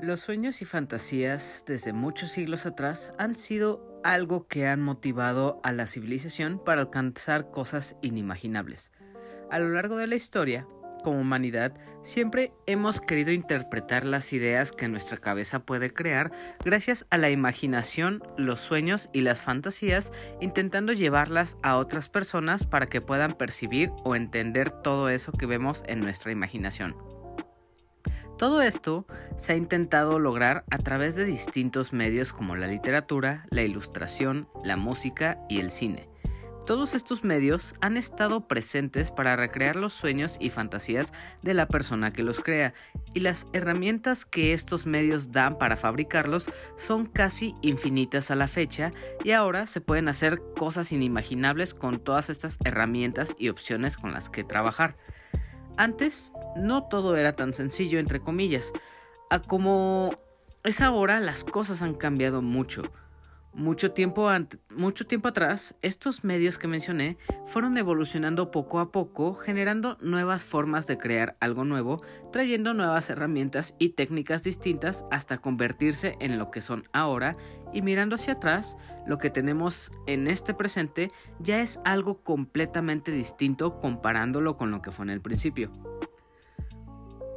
Los sueños y fantasías desde muchos siglos atrás han sido algo que han motivado a la civilización para alcanzar cosas inimaginables. A lo largo de la historia, como humanidad, siempre hemos querido interpretar las ideas que nuestra cabeza puede crear gracias a la imaginación, los sueños y las fantasías, intentando llevarlas a otras personas para que puedan percibir o entender todo eso que vemos en nuestra imaginación. Todo esto se ha intentado lograr a través de distintos medios como la literatura, la ilustración, la música y el cine. Todos estos medios han estado presentes para recrear los sueños y fantasías de la persona que los crea, y las herramientas que estos medios dan para fabricarlos son casi infinitas a la fecha, y ahora se pueden hacer cosas inimaginables con todas estas herramientas y opciones con las que trabajar. Antes no todo era tan sencillo, entre comillas. A como es ahora, las cosas han cambiado mucho. Mucho tiempo, mucho tiempo atrás, estos medios que mencioné fueron evolucionando poco a poco, generando nuevas formas de crear algo nuevo, trayendo nuevas herramientas y técnicas distintas hasta convertirse en lo que son ahora y mirando hacia atrás, lo que tenemos en este presente ya es algo completamente distinto comparándolo con lo que fue en el principio.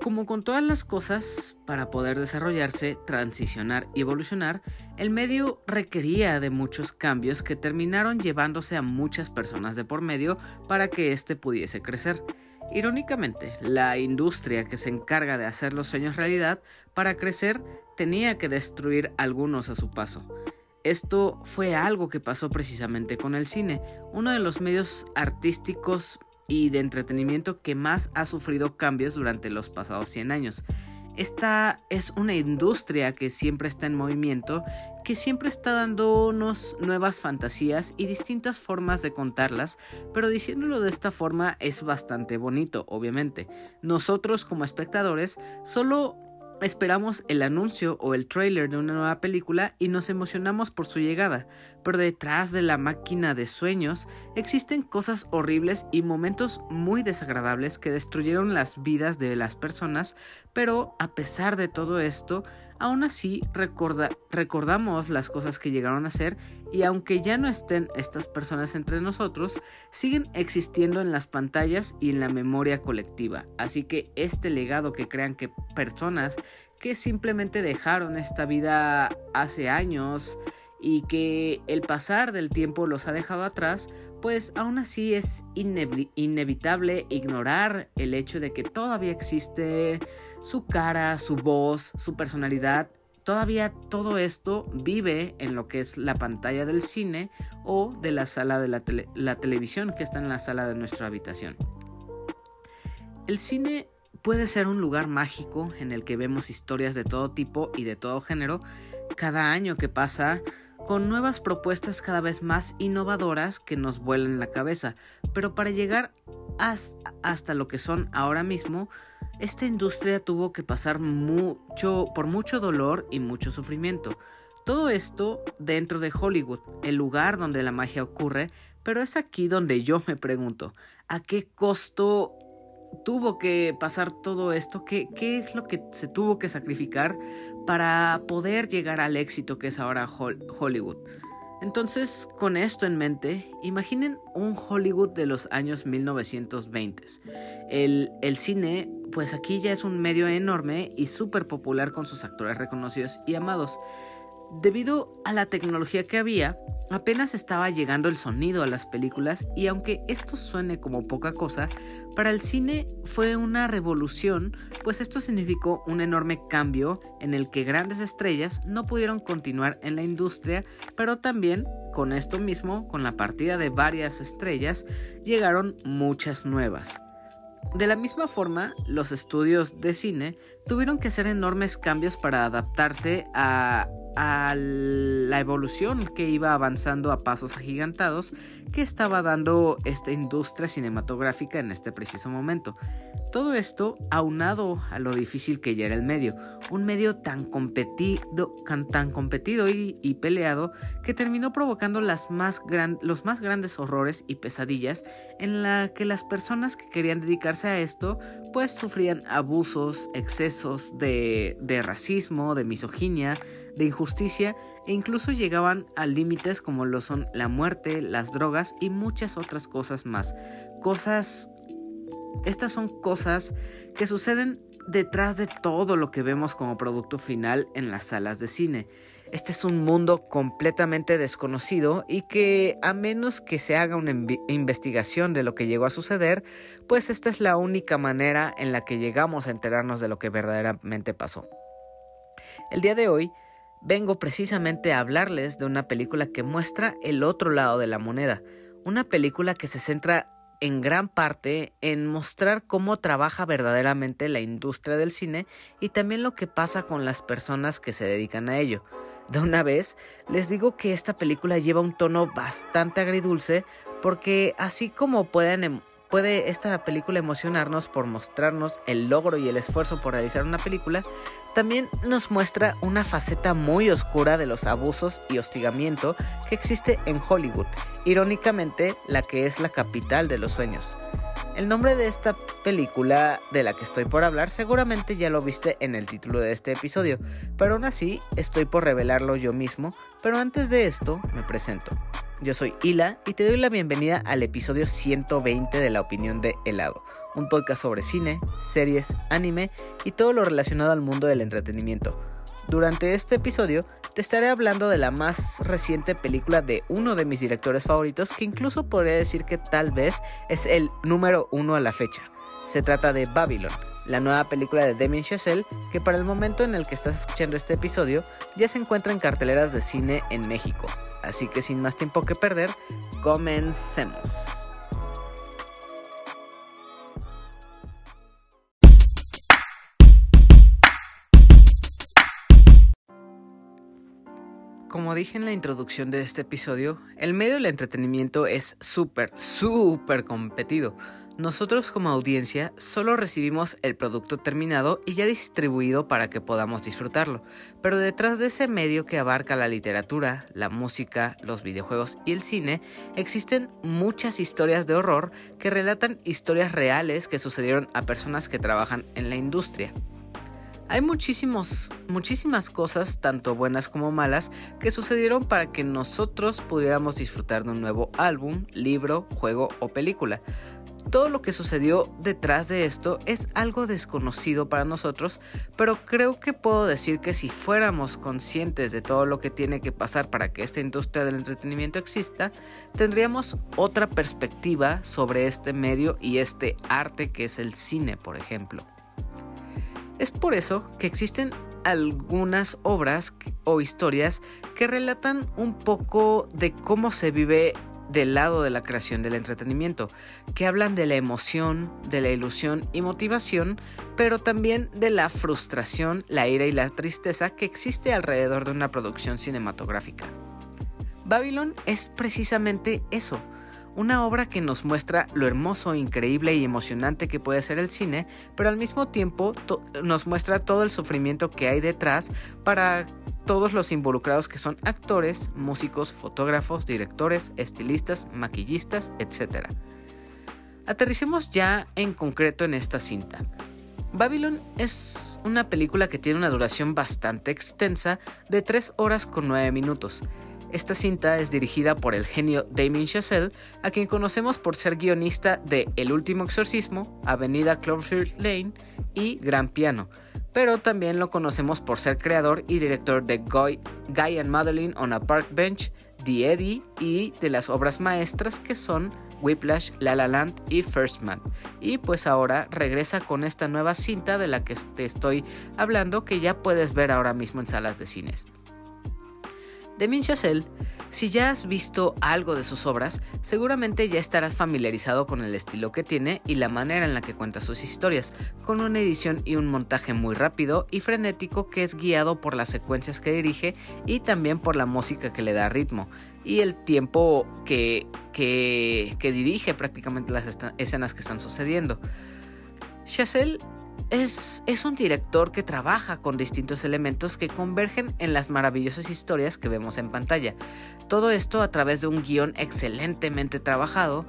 Como con todas las cosas, para poder desarrollarse, transicionar y evolucionar, el medio requería de muchos cambios que terminaron llevándose a muchas personas de por medio para que éste pudiese crecer. Irónicamente, la industria que se encarga de hacer los sueños realidad, para crecer, tenía que destruir algunos a su paso. Esto fue algo que pasó precisamente con el cine, uno de los medios artísticos y de entretenimiento que más ha sufrido cambios durante los pasados 100 años. Esta es una industria que siempre está en movimiento, que siempre está dándonos nuevas fantasías y distintas formas de contarlas, pero diciéndolo de esta forma es bastante bonito, obviamente. Nosotros como espectadores solo Esperamos el anuncio o el trailer de una nueva película y nos emocionamos por su llegada, pero detrás de la máquina de sueños existen cosas horribles y momentos muy desagradables que destruyeron las vidas de las personas, pero a pesar de todo esto, aún así recordamos las cosas que llegaron a ser y aunque ya no estén estas personas entre nosotros, siguen existiendo en las pantallas y en la memoria colectiva. Así que este legado que crean que personas que simplemente dejaron esta vida hace años y que el pasar del tiempo los ha dejado atrás, pues aún así es inevitable ignorar el hecho de que todavía existe su cara, su voz, su personalidad. Todavía todo esto vive en lo que es la pantalla del cine o de la sala de la, la televisión que está en la sala de nuestra habitación. El cine puede ser un lugar mágico en el que vemos historias de todo tipo y de todo género. Cada año que pasa con nuevas propuestas cada vez más innovadoras que nos vuelan la cabeza. Pero para llegar hasta lo que son ahora mismo, esta industria tuvo que pasar mucho, por mucho dolor y mucho sufrimiento. Todo esto dentro de Hollywood, el lugar donde la magia ocurre, pero es aquí donde yo me pregunto, ¿a qué costo tuvo que pasar todo esto? ¿Qué, ¿Qué, es lo que se tuvo que sacrificar para poder llegar al éxito que es ahora Hollywood? Entonces, con esto en mente, imaginen un Hollywood de los años 1920. El, el cine, pues aquí ya es un medio enorme y súper popular con sus actores reconocidos y amados. Debido a la tecnología que había, apenas estaba llegando el sonido a las películas y aunque esto suene como poca cosa, para el cine fue una revolución, pues esto significó un enorme cambio en el que grandes estrellas no pudieron continuar en la industria, pero también con esto mismo, con la partida de varias estrellas, llegaron muchas nuevas. De la misma forma, los estudios de cine tuvieron que hacer enormes cambios para adaptarse a a la evolución que iba avanzando a pasos agigantados que estaba dando esta industria cinematográfica en este preciso momento. Todo esto aunado a lo difícil que ya era el medio, un medio tan competido, tan competido y, peleado que terminó provocando más los más grandes horrores y pesadillas en la que las personas que querían dedicarse a esto pues sufrían abusos, excesos de, de racismo, de misoginia, de injusticia e incluso llegaban a límites como lo son la muerte, las drogas y muchas otras cosas más. Cosas... Estas son cosas que suceden detrás de todo lo que vemos como producto final en las salas de cine. Este es un mundo completamente desconocido y que a menos que se haga una investigación de lo que llegó a suceder, pues esta es la única manera en la que llegamos a enterarnos de lo que verdaderamente pasó. El día de hoy vengo precisamente a hablarles de una película que muestra el otro lado de la moneda, una película que se centra en gran parte en mostrar cómo trabaja verdaderamente la industria del cine y también lo que pasa con las personas que se dedican a ello. De una vez, les digo que esta película lleva un tono bastante agridulce porque así como pueden em, puede esta película emocionarnos por mostrarnos el logro y el esfuerzo por realizar una película, también nos muestra una faceta muy oscura de los abusos y hostigamiento que existe en Hollywood, irónicamente la que es la capital de los sueños. El nombre de esta película de la que estoy por hablar seguramente ya lo viste en el título de este episodio, pero aún así estoy por revelarlo yo mismo, pero antes de esto me presento. Yo soy Hila y te doy la bienvenida al episodio 120 de La Opinión de Helado, un podcast sobre cine, series, anime y todo lo relacionado al mundo del entretenimiento. Durante este episodio te estaré hablando de la más reciente película de uno de mis directores favoritos que incluso podría decir que tal vez es el número uno a la fecha. Se trata de Babylon, la nueva película de Damien Chazelle que para el momento en el que estás escuchando este episodio ya se encuentra en carteleras de cine en México. Así que sin más tiempo que perder, comencemos. Como dije en la introducción de este episodio, el medio del entretenimiento es súper, súper competido. Nosotros como audiencia solo recibimos el producto terminado y ya distribuido para que podamos disfrutarlo, pero detrás de ese medio que abarca la literatura, la música, los videojuegos y el cine, existen muchas historias de horror que relatan historias reales que sucedieron a personas que trabajan en la industria. Hay muchísimos, muchísimas cosas, tanto buenas como malas, que sucedieron para que nosotros pudiéramos disfrutar de un nuevo álbum, libro, juego o película. Todo lo que sucedió detrás de esto es algo desconocido para nosotros, pero creo que puedo decir que si fuéramos conscientes de todo lo que tiene que pasar para que esta industria del entretenimiento exista, tendríamos otra perspectiva sobre este medio y este arte que es el cine, por ejemplo. Es por eso que existen algunas obras o historias que relatan un poco de cómo se vive del lado de la creación del entretenimiento, que hablan de la emoción, de la ilusión y motivación, pero también de la frustración, la ira y la tristeza que existe alrededor de una producción cinematográfica. Babylon es precisamente eso, una obra que nos muestra lo hermoso, increíble y emocionante que puede ser el cine, pero al mismo tiempo nos muestra todo el sufrimiento que hay detrás para todos los involucrados que son actores, músicos, fotógrafos, directores, estilistas, maquillistas, etc. Aterricemos ya en concreto en esta cinta. Babylon es una película que tiene una duración bastante extensa de 3 horas con 9 minutos esta cinta es dirigida por el genio Damien Chazelle, a quien conocemos por ser guionista de El último exorcismo, Avenida Cloverfield Lane y Gran Piano, pero también lo conocemos por ser creador y director de Guy, and Madeline on a Park Bench, The Eddie y de las obras maestras que son Whiplash, La La Land y First Man. Y pues ahora regresa con esta nueva cinta de la que te estoy hablando que ya puedes ver ahora mismo en salas de cines. Damien Chazelle, si ya has visto algo de sus obras, seguramente ya estarás familiarizado con el estilo que tiene y la manera en la que cuenta sus historias, con una edición y un montaje muy rápido y frenético que es guiado por las secuencias que dirige y también por la música que le da ritmo y el tiempo que, que, dirige prácticamente las escenas que están sucediendo. Chazelle es, un director que trabaja con distintos elementos que convergen en las maravillosas historias que vemos en pantalla. Todo esto a través de un guion excelentemente trabajado,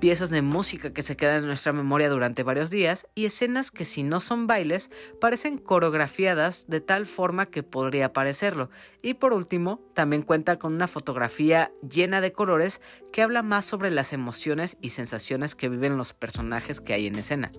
piezas de música que se quedan en nuestra memoria durante varios días y escenas que si no son bailes parecen coreografiadas de tal forma que podría parecerlo. Y por último, también cuenta con una fotografía llena de colores que habla más sobre las emociones y sensaciones que viven los personajes que hay en escena.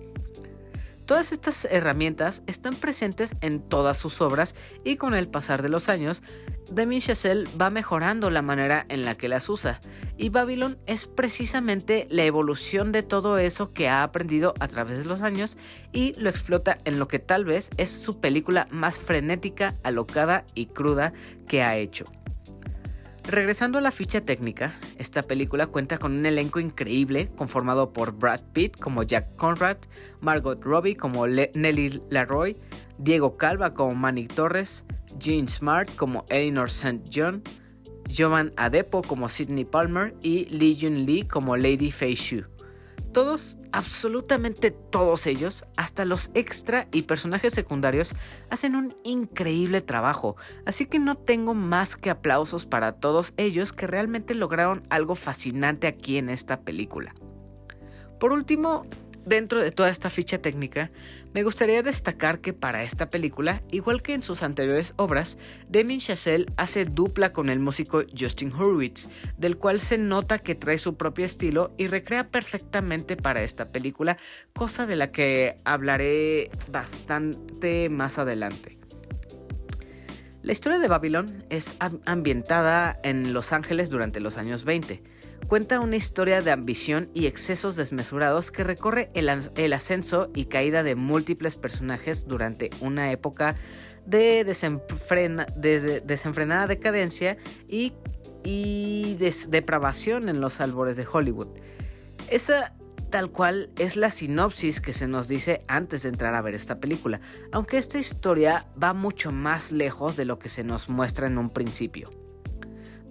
Todas estas herramientas están presentes en todas sus obras y con el pasar de los años, Demi Chazelle va mejorando la manera en la que las usa, y Babylon es precisamente la evolución de todo eso que ha aprendido a través de los años y lo explota en lo que tal vez es su película más frenética, alocada y cruda que ha hecho. Regresando a la ficha técnica, esta película cuenta con un elenco increíble conformado por Brad Pitt como Jack Conrad, Margot Robbie como Nelly Laroy, Diego Calva como Manny Torres, Jean Smart como Eleanor St. John, Jovan Adepo como Sidney Palmer y Lee Jun Lee como Lady Fei Shu. Todos, absolutamente todos ellos, hasta los extra y personajes secundarios, hacen un increíble trabajo, así que no tengo más que aplausos para todos ellos que realmente lograron algo fascinante aquí en esta película. Por último, Dentro de toda esta ficha técnica, me gustaría destacar que para esta película, igual que en sus anteriores obras, Demi Chazelle hace dupla con el músico Justin Hurwitz, del cual se nota que trae su propio estilo y recrea perfectamente para esta película, cosa de la que hablaré bastante más adelante. La historia de Babylon es ambientada en Los Ángeles durante los años 20 cuenta una historia de ambición y excesos desmesurados que recorre el, ascenso y caída de múltiples personajes durante una época de, desenfrenada decadencia y, depravación en los albores de Hollywood. Esa tal cual es la sinopsis que se nos dice antes de entrar a ver esta película, aunque esta historia va mucho más lejos de lo que se nos muestra en un principio.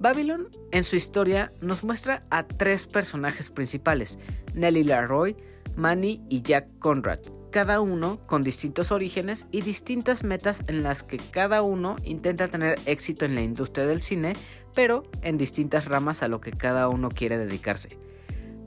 Babylon, en su historia, nos muestra a tres personajes principales, Nelly Larroy, Manny y Jack Conrad, cada uno con distintos orígenes y distintas metas en las que cada uno intenta tener éxito en la industria del cine, pero en distintas ramas a lo que cada uno quiere dedicarse.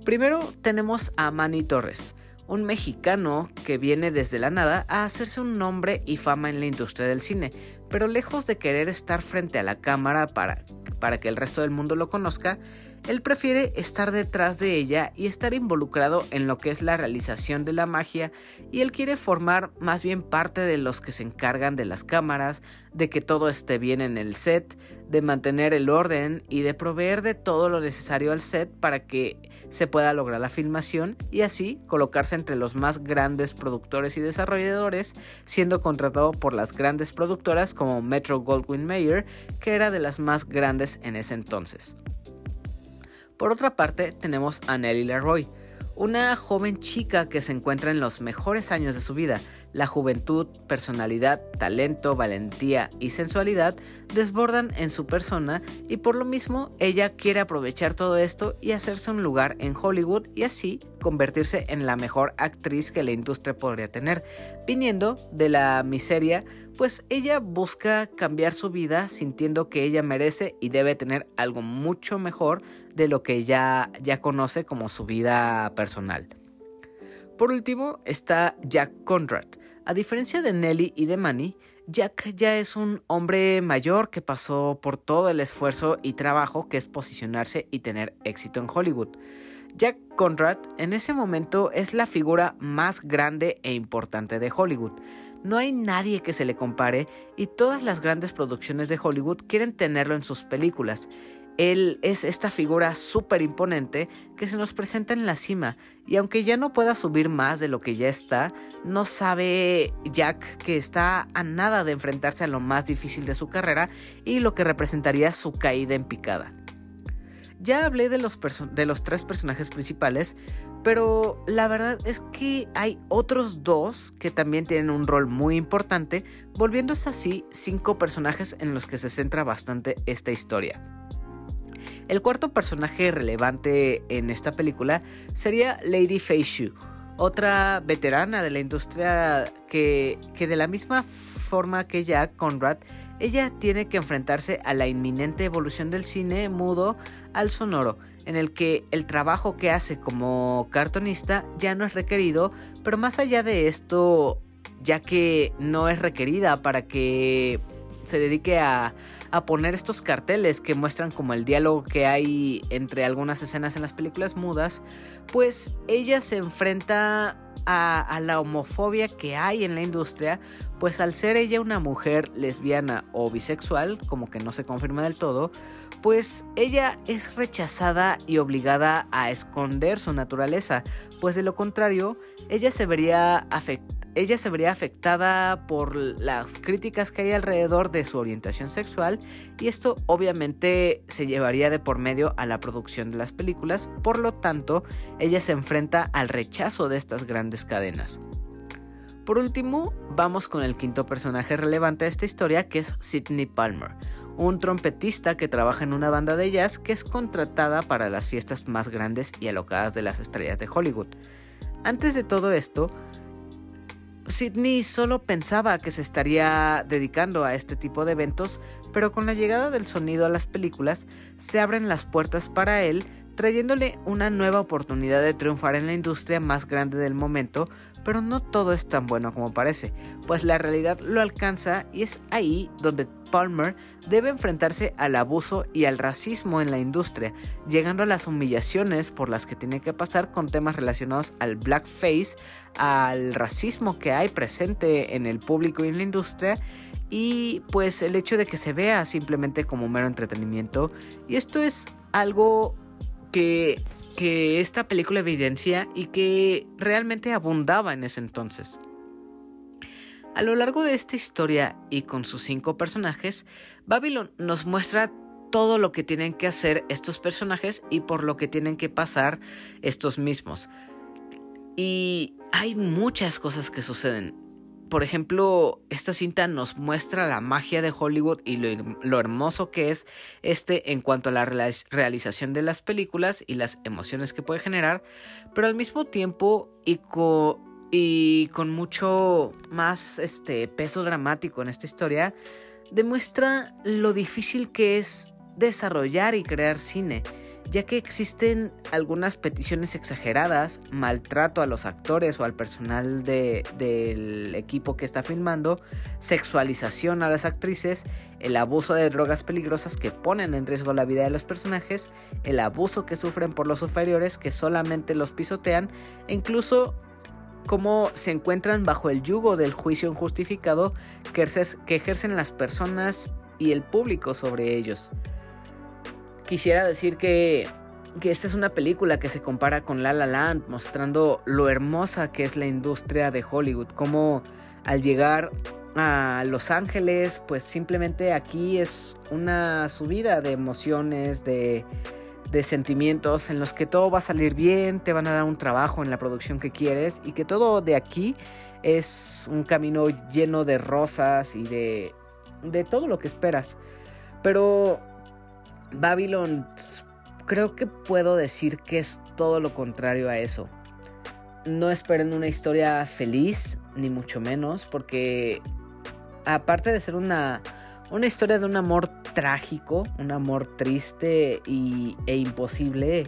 Primero tenemos a Manny Torres, un mexicano que viene desde la nada a hacerse un nombre y fama en la industria del cine, pero lejos de querer estar frente a la cámara para para que el resto del mundo lo conozca, él prefiere estar detrás de ella y estar involucrado en lo que es la realización de la magia y él quiere formar más bien parte de los que se encargan de las cámaras, de que todo esté bien en el set, de mantener el orden y de proveer de todo lo necesario al set para que se pueda lograr la filmación y así colocarse entre los más grandes productores y desarrolladores, siendo contratado por las grandes productoras como Metro Goldwyn Mayer, que era de las más grandes en ese entonces. Por otra parte, tenemos a Nelly Leroy, una joven chica que se encuentra en los mejores años de su vida, la juventud, personalidad, talento, valentía y sensualidad desbordan en su persona y por lo mismo ella quiere aprovechar todo esto y hacerse un lugar en Hollywood y así convertirse en la mejor actriz que la industria podría tener. Viniendo de la miseria, pues ella busca cambiar su vida sintiendo que ella merece y debe tener algo mucho mejor de lo que ya, ya conoce como su vida personal. Por último está Jack Conrad. A diferencia de Nelly y de Manny, Jack ya es un hombre mayor que pasó por todo el esfuerzo y trabajo que es posicionarse y tener éxito en Hollywood. Jack Conrad en ese momento es la figura más grande e importante de Hollywood. No hay nadie que se le compare y todas las grandes producciones de Hollywood quieren tenerlo en sus películas. Él es esta figura súper imponente que se nos presenta en la cima y aunque ya no pueda subir más de lo que ya está, no sabe Jack que está a nada de enfrentarse a lo más difícil de su carrera y lo que representaría su caída en picada. Ya hablé de los, tres personajes principales, pero la verdad es que hay otros dos que también tienen un rol muy importante, volviéndose así cinco personajes en los que se centra bastante esta historia. El cuarto personaje relevante en esta película sería Lady Fei Shu, otra veterana de la industria que, que de la misma forma que Jack Conrad, ella tiene que enfrentarse a la inminente evolución del cine mudo al sonoro, en el que el trabajo que hace como cartonista ya no es requerido, pero más allá de esto, ya que no es requerida para que se dedique a a poner estos carteles que muestran como el diálogo que hay entre algunas escenas en las películas mudas, pues ella se enfrenta a, la homofobia que hay en la industria, pues al ser ella una mujer lesbiana o bisexual, como que no se confirma del todo, pues ella es rechazada y obligada a esconder su naturaleza, pues de lo contrario, ella se vería afectada ella se vería afectada por las críticas que hay alrededor de su orientación sexual y esto obviamente se llevaría de por medio a la producción de las películas, por lo tanto ella se enfrenta al rechazo de estas grandes cadenas. Por último, vamos con el quinto personaje relevante de esta historia que es Sidney Palmer, un trompetista que trabaja en una banda de jazz que es contratada para las fiestas más grandes y alocadas de las estrellas de Hollywood. Antes de todo esto, Sidney solo pensaba que se estaría dedicando a este tipo de eventos, pero con la llegada del sonido a las películas se abren las puertas para él, trayéndole una nueva oportunidad de triunfar en la industria más grande del momento, pero no todo es tan bueno como parece, pues la realidad lo alcanza y es ahí donde Palmer debe enfrentarse al abuso y al racismo en la industria, llegando a las humillaciones por las que tiene que pasar con temas relacionados al blackface, al racismo que hay presente en el público y en la industria, y pues el hecho de que se vea simplemente como mero entretenimiento. Y esto es algo que que esta película evidencia y que realmente abundaba en ese entonces. A lo largo de esta historia y con sus cinco personajes, Babylon nos muestra todo lo que tienen que hacer estos personajes y por lo que tienen que pasar estos mismos. Y hay muchas cosas que suceden por ejemplo, esta cinta nos muestra la magia de Hollywood y lo, hermoso que es este en cuanto a la realización de las películas y las emociones que puede generar, pero al mismo tiempo y, y con mucho más este, peso dramático en esta historia, demuestra lo difícil que es desarrollar y crear cine ya que existen algunas peticiones exageradas, maltrato a los actores o al personal del equipo que está filmando, sexualización a las actrices, el abuso de drogas peligrosas que ponen en riesgo la vida de los personajes, el abuso que sufren por los superiores que solamente los pisotean e incluso cómo se encuentran bajo el yugo del juicio injustificado que ejercen las personas y el público sobre ellos quisiera decir que, esta es una película que se compara con La La Land, mostrando lo hermosa que es la industria de Hollywood, como al llegar a Los Ángeles, pues simplemente aquí es una subida de emociones, de, de sentimientos en los que todo va a salir bien, te van a dar un trabajo en la producción que quieres y que todo de aquí es un camino lleno de rosas y de, de todo lo que esperas. Pero Babylon creo que puedo decir que es todo lo contrario a eso. No esperen una historia feliz, ni mucho menos, porque aparte de ser una, una historia de un amor trágico, un amor triste y, e imposible,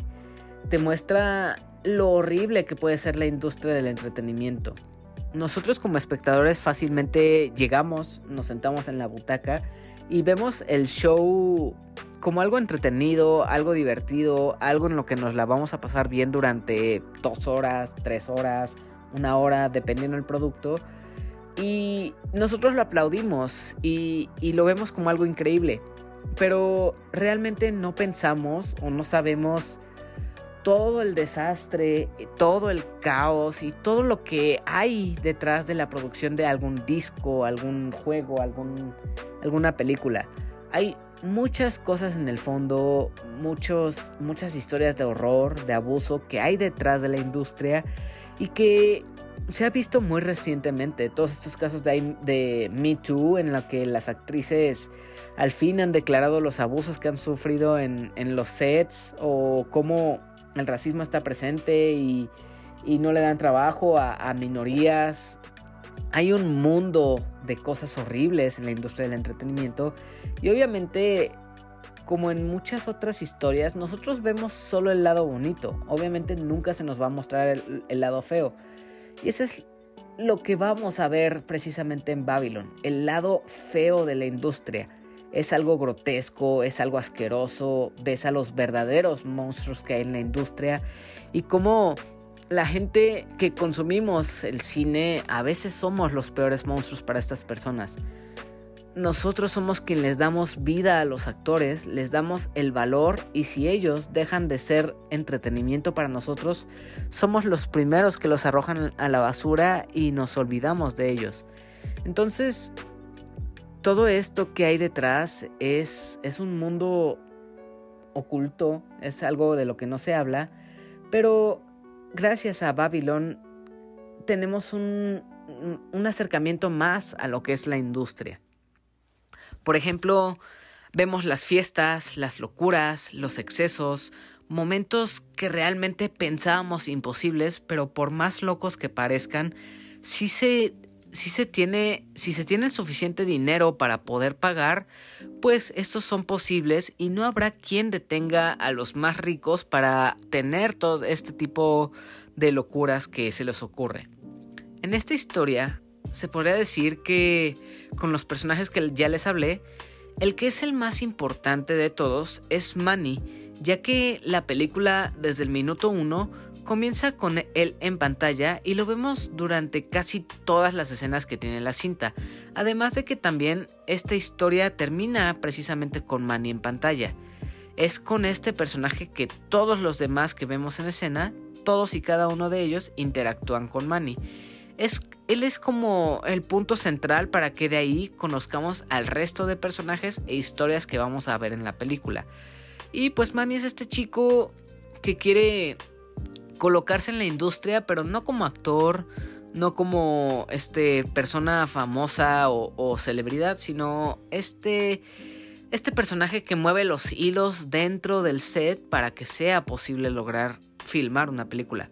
te muestra lo horrible que puede ser la industria del entretenimiento. Nosotros como espectadores fácilmente llegamos, nos sentamos en la butaca y vemos el show como algo entretenido, algo divertido, algo en lo que nos la vamos a pasar bien durante dos horas, tres horas, una hora, dependiendo del producto. Y nosotros lo aplaudimos y, lo vemos como algo increíble. pero realmente no pensamos o no sabemos todo el desastre, todo el caos y todo lo que hay detrás de la producción de algún disco, algún juego, algún, alguna película. Hay muchas cosas en el fondo, muchos, muchas historias de horror, de abuso que hay detrás de la industria y que se ha visto muy recientemente. Todos estos casos de, de Me Too en los que las actrices al fin han declarado los abusos que han sufrido en, en los sets o cómo el racismo está presente y, y no le dan trabajo a, minorías. Hay un mundo de cosas horribles en la industria del entretenimiento y obviamente como en muchas otras historias nosotros vemos solo el lado bonito. Obviamente nunca se nos va a mostrar el, el lado feo. Y ese es lo que vamos a ver precisamente en Babylon, el lado feo de la industria. Es algo grotesco, es algo asqueroso, ves a los verdaderos monstruos que hay en la industria y cómo la gente que consumimos el cine a veces somos los peores monstruos para estas personas. Nosotros somos quienes les damos vida a los actores, les damos el valor y si ellos dejan de ser entretenimiento para nosotros, somos los primeros que los arrojan a la basura y nos olvidamos de ellos. Entonces, todo esto que hay detrás es, es un mundo oculto, es algo de lo que no se habla, pero gracias a Babylon tenemos un, un acercamiento más a lo que es la industria. Por ejemplo, vemos las fiestas, las locuras, los excesos, momentos que realmente pensábamos imposibles, pero por más locos que parezcan, sí se si se tiene, si se tiene suficiente dinero para poder pagar, pues estos son posibles y no habrá quien detenga a los más ricos para tener todo este tipo de locuras que se les ocurre. En esta historia se podría decir que con los personajes que ya les hablé, el que es el más importante de todos es Manny, ya que la película desde el minuto 1 comienza con él en pantalla y lo vemos durante casi todas las escenas que tiene la cinta. Además de que también esta historia termina precisamente con Manny en pantalla. Es con este personaje que todos los demás que vemos en escena, todos y cada uno de ellos interactúan con Manny. Es, él es como el punto central para que de ahí conozcamos al resto de personajes e historias que vamos a ver en la película. Y pues Manny es este chico que quiere colocarse en la industria, pero no como actor, no como este persona famosa o, celebridad, sino este este personaje que mueve los hilos dentro del set para que sea posible lograr filmar una película.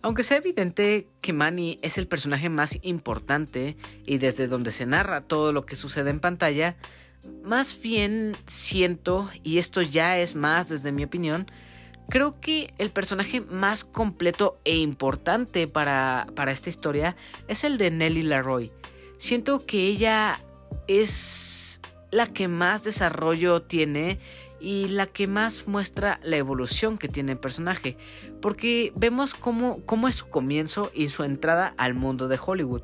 Aunque sea evidente que Manny es el personaje más importante y desde donde se narra todo lo que sucede en pantalla, más bien siento, y esto ya es más desde mi opinión, Creo que el personaje más completo e importante para, para esta historia es el de Nellie Laroy. Siento que ella es la que más desarrollo tiene y la que más muestra la evolución que tiene el personaje, porque vemos cómo, cómo es su comienzo y su entrada al mundo de Hollywood,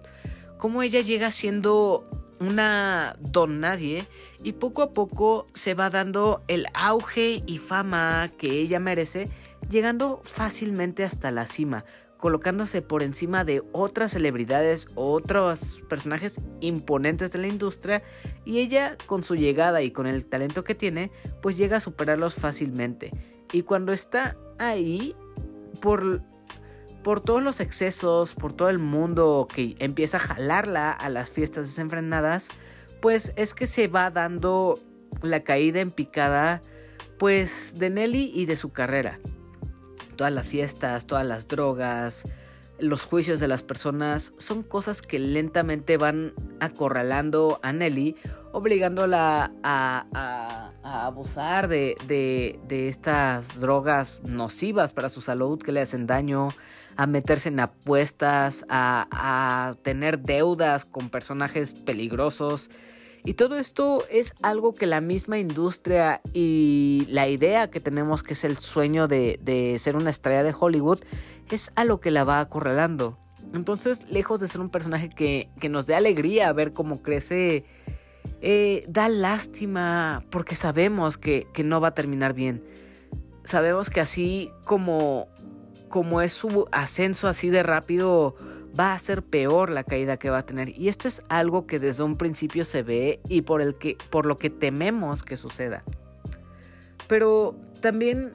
cómo ella llega siendo una don nadie y poco a poco se va dando el auge y fama que ella merece, llegando fácilmente hasta la cima, colocándose por encima de otras celebridades otros personajes imponentes de la industria y ella con su llegada y con el talento que tiene, pues llega a superarlos fácilmente. Y cuando está ahí, por por todos los excesos, por todo el mundo que empieza a jalarla a las fiestas desenfrenadas, pues es que se va dando la caída en picada, pues de Nelly y de su carrera. Todas las fiestas, todas las drogas, los juicios de las personas son cosas que lentamente van acorralando a Nelly, obligándola a, abusar de, estas drogas nocivas para su salud que le hacen daño, a meterse en apuestas, a, a tener deudas con personajes peligrosos. Y todo esto es algo que la misma industria y la idea que tenemos que es el sueño de, de ser una estrella de Hollywood es a lo que la va acorralando. Entonces, lejos de ser un personaje que, que nos dé alegría ver cómo crece, eh, da lástima porque sabemos que, que, no va a terminar bien. Sabemos que así como, como es su ascenso así de rápido, va a ser peor la caída que va a tener. Y esto es algo que desde un principio se ve y por, el que, por lo que tememos que suceda. Pero también,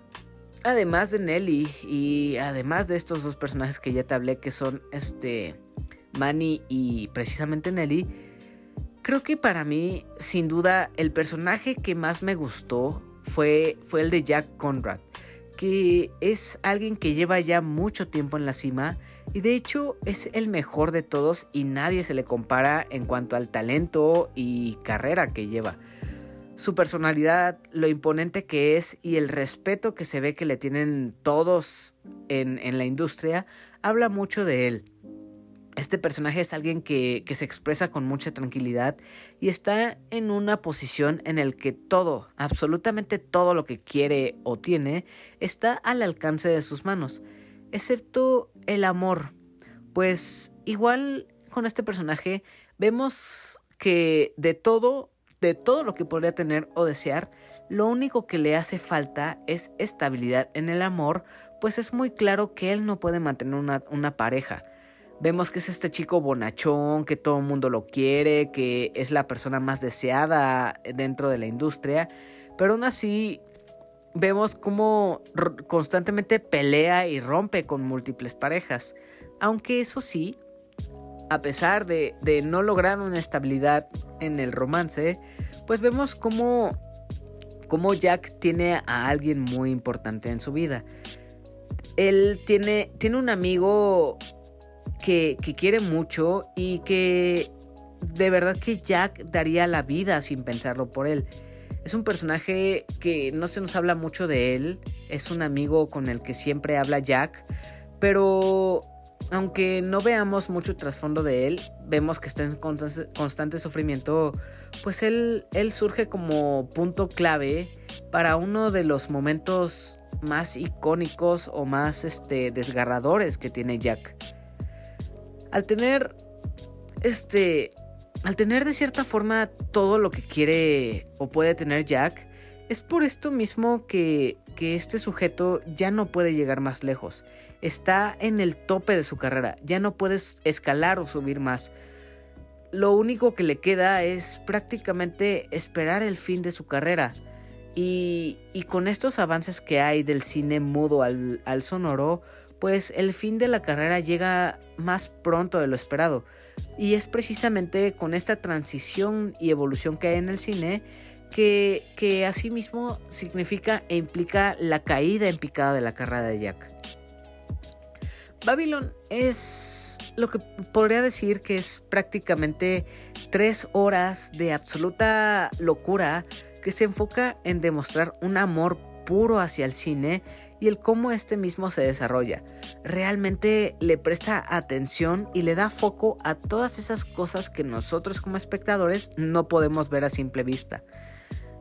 además de Nelly y además de estos dos personajes que ya te hablé, que son este Manny y precisamente Nelly, creo que para mí, sin duda, el personaje que más me gustó fue, fue el de Jack Conrad que es alguien que lleva ya mucho tiempo en la cima y de hecho es el mejor de todos y nadie se le compara en cuanto al talento y carrera que lleva. Su personalidad, lo imponente que es y el respeto que se ve que le tienen todos en, en la industria, habla mucho de él. Este personaje es alguien que, se expresa con mucha tranquilidad y está en una posición en el que todo, absolutamente todo lo que quiere o tiene, está al alcance de sus manos, excepto el amor. Pues igual con este personaje vemos que de todo, de todo lo que podría tener o desear, lo único que le hace falta es estabilidad en el amor, pues es muy claro que él no puede mantener una, una pareja Vemos que es este chico bonachón, que todo el mundo lo quiere, que es la persona más deseada dentro de la industria, pero aún así vemos cómo constantemente pelea y rompe con múltiples parejas. Aunque eso sí, a pesar de, no lograr una estabilidad en el romance, pues vemos cómo, cómo Jack tiene a alguien muy importante en su vida. Él tiene, tiene un amigo que, quiere mucho y que de verdad que Jack daría la vida sin pensarlo por él. Es un personaje que no se nos habla mucho de él, es un amigo con el que siempre habla Jack, pero aunque no veamos mucho trasfondo de él, vemos que está en constante sufrimiento, pues él, él surge como punto clave para uno de los momentos más icónicos o más este, desgarradores que tiene Jack al tener este al tener de cierta forma todo lo que quiere o puede tener Jack, es por esto mismo que, que, este sujeto ya no puede llegar más lejos. Está en el tope de su carrera, ya no puede escalar o subir más. Lo único que le queda es prácticamente esperar el fin de su carrera. Y, y con estos avances que hay del cine mudo al, al sonoro, pues el fin de la carrera llega más pronto de lo esperado. Y es precisamente con esta transición y evolución que hay en el cine que, que asimismo significa e implica la caída en picada de la carrera de Jack. Babylon es lo que podría decir que es prácticamente tres horas de absoluta locura que se enfoca en demostrar un amor puro hacia el cine y el cómo este mismo se desarrolla. Realmente le presta atención y le da foco a todas esas cosas que nosotros como espectadores no podemos ver a simple vista.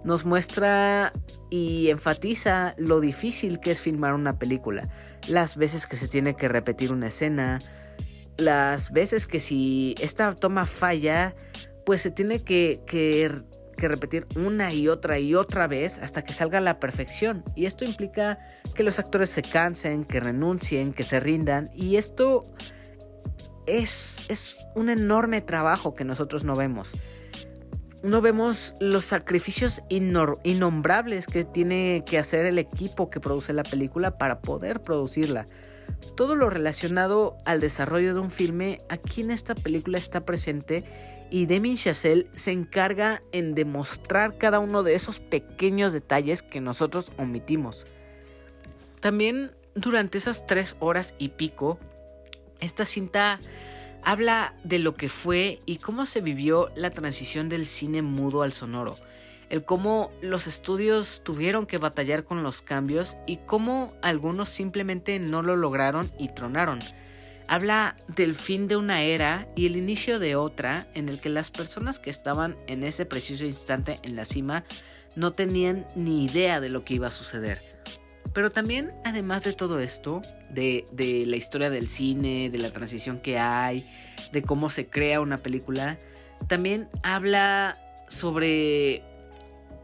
Nos muestra y enfatiza lo difícil que es filmar una película, las veces que se tiene que repetir una escena, las veces que si esta toma falla, pues se tiene que, que repetir una y otra y otra vez hasta que salga la perfección. Y esto implica que los actores se cansen, que renuncien, que se rindan. Y esto es, es un enorme trabajo que nosotros no vemos. No vemos los sacrificios innombrables que tiene que hacer el equipo que produce la película para poder producirla. Todo lo relacionado al desarrollo de un filme aquí en esta película está presente y Demi Chazelle se encarga en demostrar cada uno de esos pequeños detalles que nosotros omitimos. También durante esas tres horas y pico, esta cinta habla de lo que fue y cómo se vivió la transición del cine mudo al sonoro, el cómo los estudios tuvieron que batallar con los cambios y cómo algunos simplemente no lo lograron y tronaron habla del fin de una era y el inicio de otra en el que las personas que estaban en ese preciso instante en la cima no tenían ni idea de lo que iba a suceder. Pero también, además de todo esto, de, la historia del cine, de la transición que hay, de cómo se crea una película, también habla sobre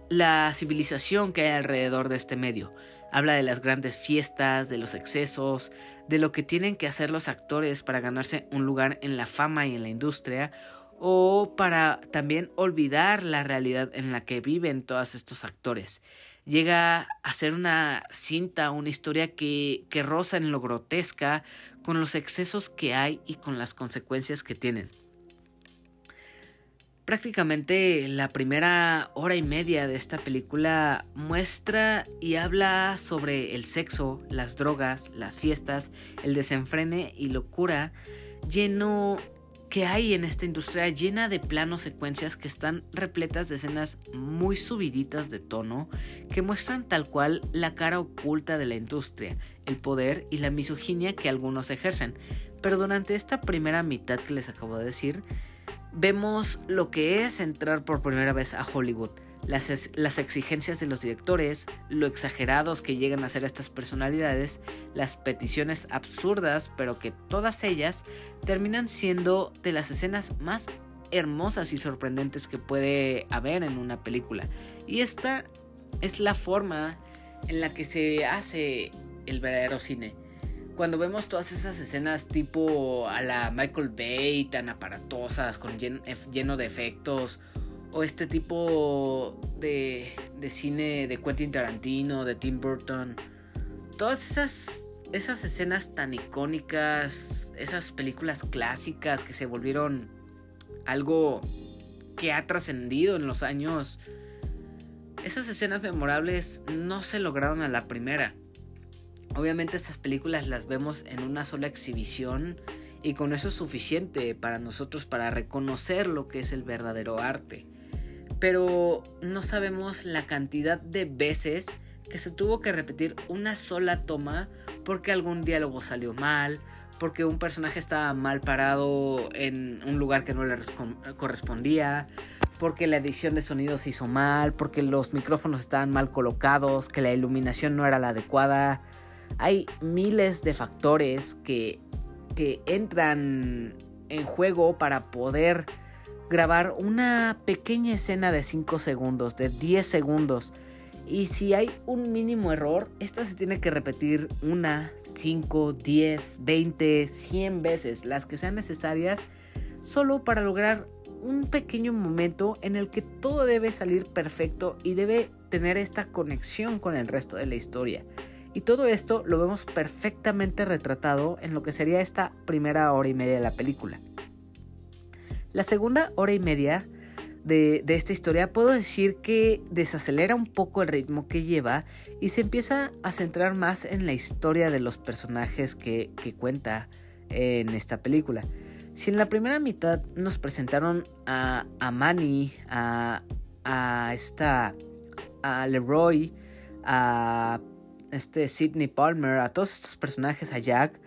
la civilización que hay alrededor de este medio. Habla de las grandes fiestas, de los excesos, de lo que tienen que hacer los actores para ganarse un lugar en la fama y en la industria, o para también olvidar la realidad en la que viven todos estos actores. Llega a ser una cinta, una historia que, que roza en lo grotesca, con los excesos que hay y con las consecuencias que tienen. Prácticamente la primera hora y media de esta película muestra y habla sobre el sexo, las drogas, las fiestas, el desenfrene y locura lleno que hay en esta industria llena de planos secuencias que están repletas de escenas muy subiditas de tono que muestran tal cual la cara oculta de la industria, el poder y la misoginia que algunos ejercen. Pero durante esta primera mitad que les acabo de decir, vemos lo que es entrar por primera vez a Hollywood, las, las, exigencias de los directores, lo exagerados que llegan a ser estas personalidades, las peticiones absurdas, pero que todas ellas terminan siendo de las escenas más hermosas y sorprendentes que puede haber en una película. Y esta es la forma en la que se hace el verdadero cine cuando vemos todas esas escenas tipo a la Michael Bay, tan aparatosas, con lleno de efectos, o este tipo de, cine de Quentin Tarantino, de Tim Burton, todas esas escenas tan icónicas, esas películas clásicas que se volvieron algo que ha trascendido en los años, esas escenas memorables no se lograron a la primera. Obviamente estas películas las vemos en una sola exhibición y con eso es suficiente para nosotros para reconocer lo que es el verdadero arte. Pero no sabemos la cantidad de veces que se tuvo que repetir una sola toma porque algún diálogo salió mal, porque un personaje estaba mal parado en un lugar que no le correspondía, porque la edición de sonido se hizo mal, porque los micrófonos estaban mal colocados, que la iluminación no era la adecuada, hay miles de factores que, que entran en juego para poder grabar una pequeña escena de 5 segundos, de 10 segundos. Y si hay un mínimo error, esta se tiene que repetir una, 5, 10, 20, 100 veces, las que sean necesarias, solo para lograr un pequeño momento en el que todo debe salir perfecto y debe tener esta conexión con el resto de la historia. Y todo esto lo vemos perfectamente retratado en lo que sería esta primera hora y media de la película. La segunda hora y media de, esta historia puedo decir que desacelera un poco el ritmo que lleva y se empieza a centrar más en la historia de los personajes que, cuenta en esta película. Si en la primera mitad nos presentaron a, a Manny, a, a esta, a Leroy, a este Sidney Palmer, a todos estos personajes, a Jack,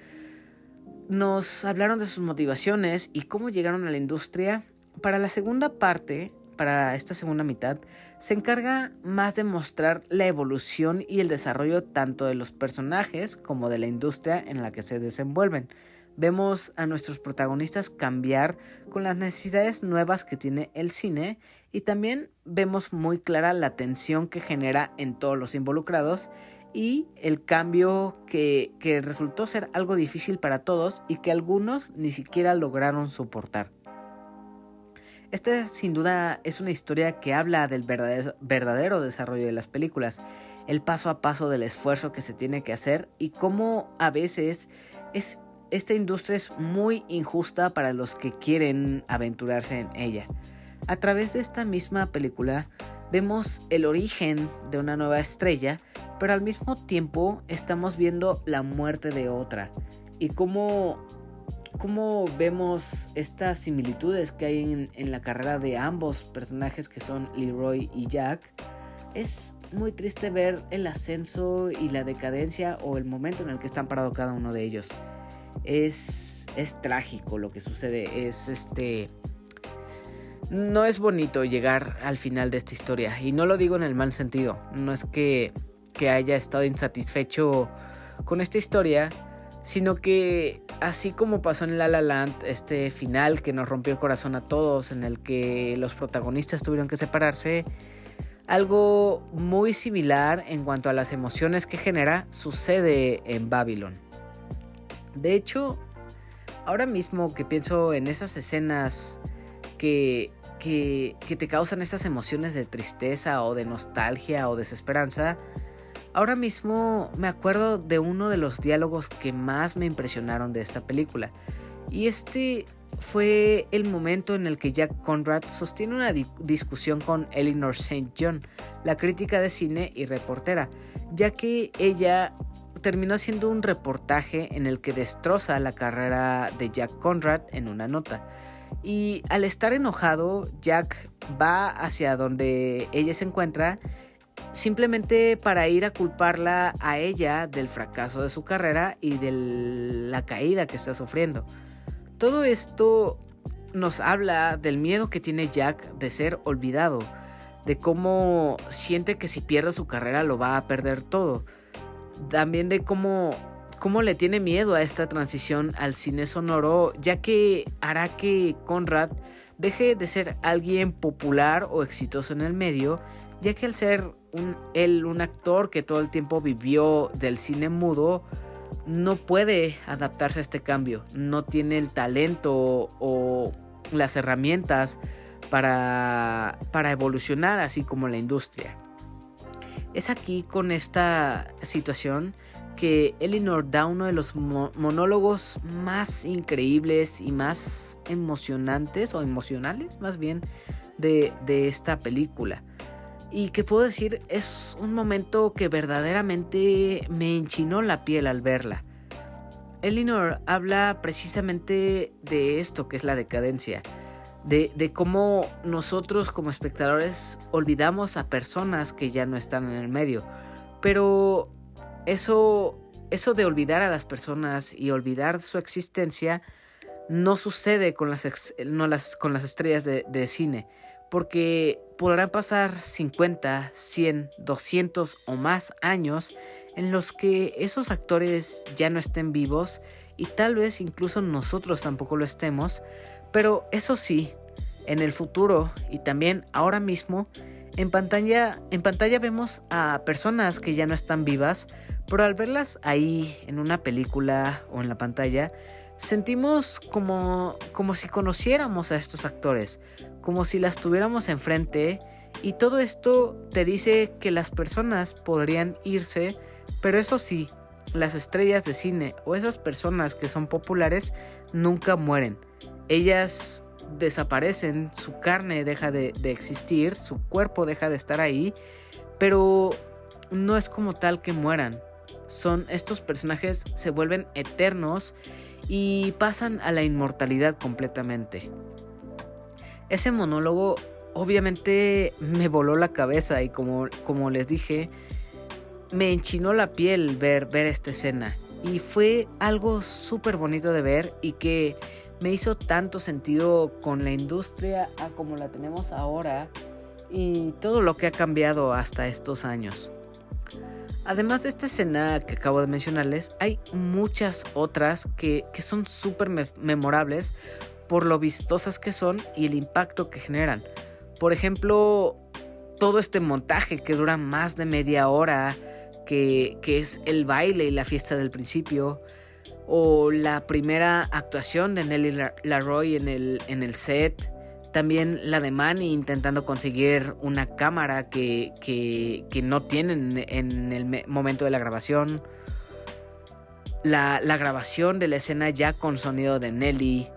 nos hablaron de sus motivaciones y cómo llegaron a la industria. Para la segunda parte, para esta segunda mitad, se encarga más de mostrar la evolución y el desarrollo tanto de los personajes como de la industria en la que se desenvuelven. Vemos a nuestros protagonistas cambiar con las necesidades nuevas que tiene el cine y también vemos muy clara la tensión que genera en todos los involucrados y el cambio que, resultó ser algo difícil para todos y que algunos ni siquiera lograron soportar. Esta sin duda es una historia que habla del verdadero, desarrollo de las películas, el paso a paso del esfuerzo que se tiene que hacer y cómo a veces es, esta industria es muy injusta para los que quieren aventurarse en ella. A través de esta misma película vemos el origen de una nueva estrella pero al mismo tiempo estamos viendo la muerte de otra y cómo, cómo vemos estas similitudes que hay en, en, la carrera de ambos personajes que son Leroy y Jack. Es muy triste ver el ascenso y la decadencia o el momento en el que están parados cada uno de ellos. Es, es trágico lo que sucede, es este... No es bonito llegar al final de esta historia y no lo digo en el mal sentido, no es que que haya estado insatisfecho con esta historia, sino que así como pasó en La La Land, este final que nos rompió el corazón a todos, en el que los protagonistas tuvieron que separarse, algo muy similar en cuanto a las emociones que genera sucede en Babylon. De hecho, ahora mismo que pienso en esas escenas que, que, te causan estas emociones de tristeza o de nostalgia o desesperanza, Ahora mismo me acuerdo de uno de los diálogos que más me impresionaron de esta película. Y este fue el momento en el que Jack Conrad sostiene una discusión con Eleanor St. John, la crítica de cine y reportera, ya que ella terminó haciendo un reportaje en el que destroza la carrera de Jack Conrad en una nota. Y al estar enojado, Jack va hacia donde ella se encuentra simplemente para ir a culparla a ella del fracaso de su carrera y de la caída que está sufriendo. Todo esto nos habla del miedo que tiene Jack de ser olvidado, de cómo siente que si pierde su carrera lo va a perder todo. También de cómo, cómo le tiene miedo a esta transición al cine sonoro, ya que hará que Conrad deje de ser alguien popular o exitoso en el medio, ya que al ser un, él un actor que todo el tiempo vivió del cine mudo, no puede adaptarse a este cambio, no tiene el talento o las herramientas para, para evolucionar así como la industria. Es aquí con esta situación que Eleanor da uno de los monólogos más increíbles y más emocionantes o emocionales más bien de, de esta película y que puedo decir es un momento que verdaderamente me enchinó la piel al verla. Elinor habla precisamente de esto que es la decadencia, de, de, cómo nosotros como espectadores olvidamos a personas que ya no están en el medio, pero eso, eso de olvidar a las personas y olvidar su existencia no sucede con las, no las, con las estrellas de, de cine porque podrán pasar 50, 100, 200 o más años en los que esos actores ya no estén vivos y tal vez incluso nosotros tampoco lo estemos, pero eso sí, en el futuro y también ahora mismo, en pantalla, en pantalla vemos a personas que ya no están vivas, pero al verlas ahí en una película o en la pantalla, sentimos como, como si conociéramos a estos actores, como si las tuviéramos enfrente y todo esto te dice que las personas podrían irse, pero eso sí, las estrellas de cine o esas personas que son populares nunca mueren. Ellas desaparecen, su carne deja de, de existir, su cuerpo deja de estar ahí, pero no es como tal que mueran. Son estos personajes se vuelven eternos y pasan a la inmortalidad completamente. Ese monólogo obviamente me voló la cabeza y como, les dije, me enchinó la piel ver, ver esta escena. Y fue algo súper bonito de ver y que me hizo tanto sentido con la industria a como la tenemos ahora y todo lo que ha cambiado hasta estos años. Además de esta escena que acabo de mencionarles, hay muchas otras que, son súper memorables por lo vistosas que son y el impacto que generan. Por ejemplo, todo este montaje que dura más de media hora, que, es el baile y la fiesta del principio, o la primera actuación de Nelly Laroy en el, en el set, también la de Manny intentando conseguir una cámara que, no tienen en el momento de la grabación. La, grabación de la escena ya con sonido de Nelly.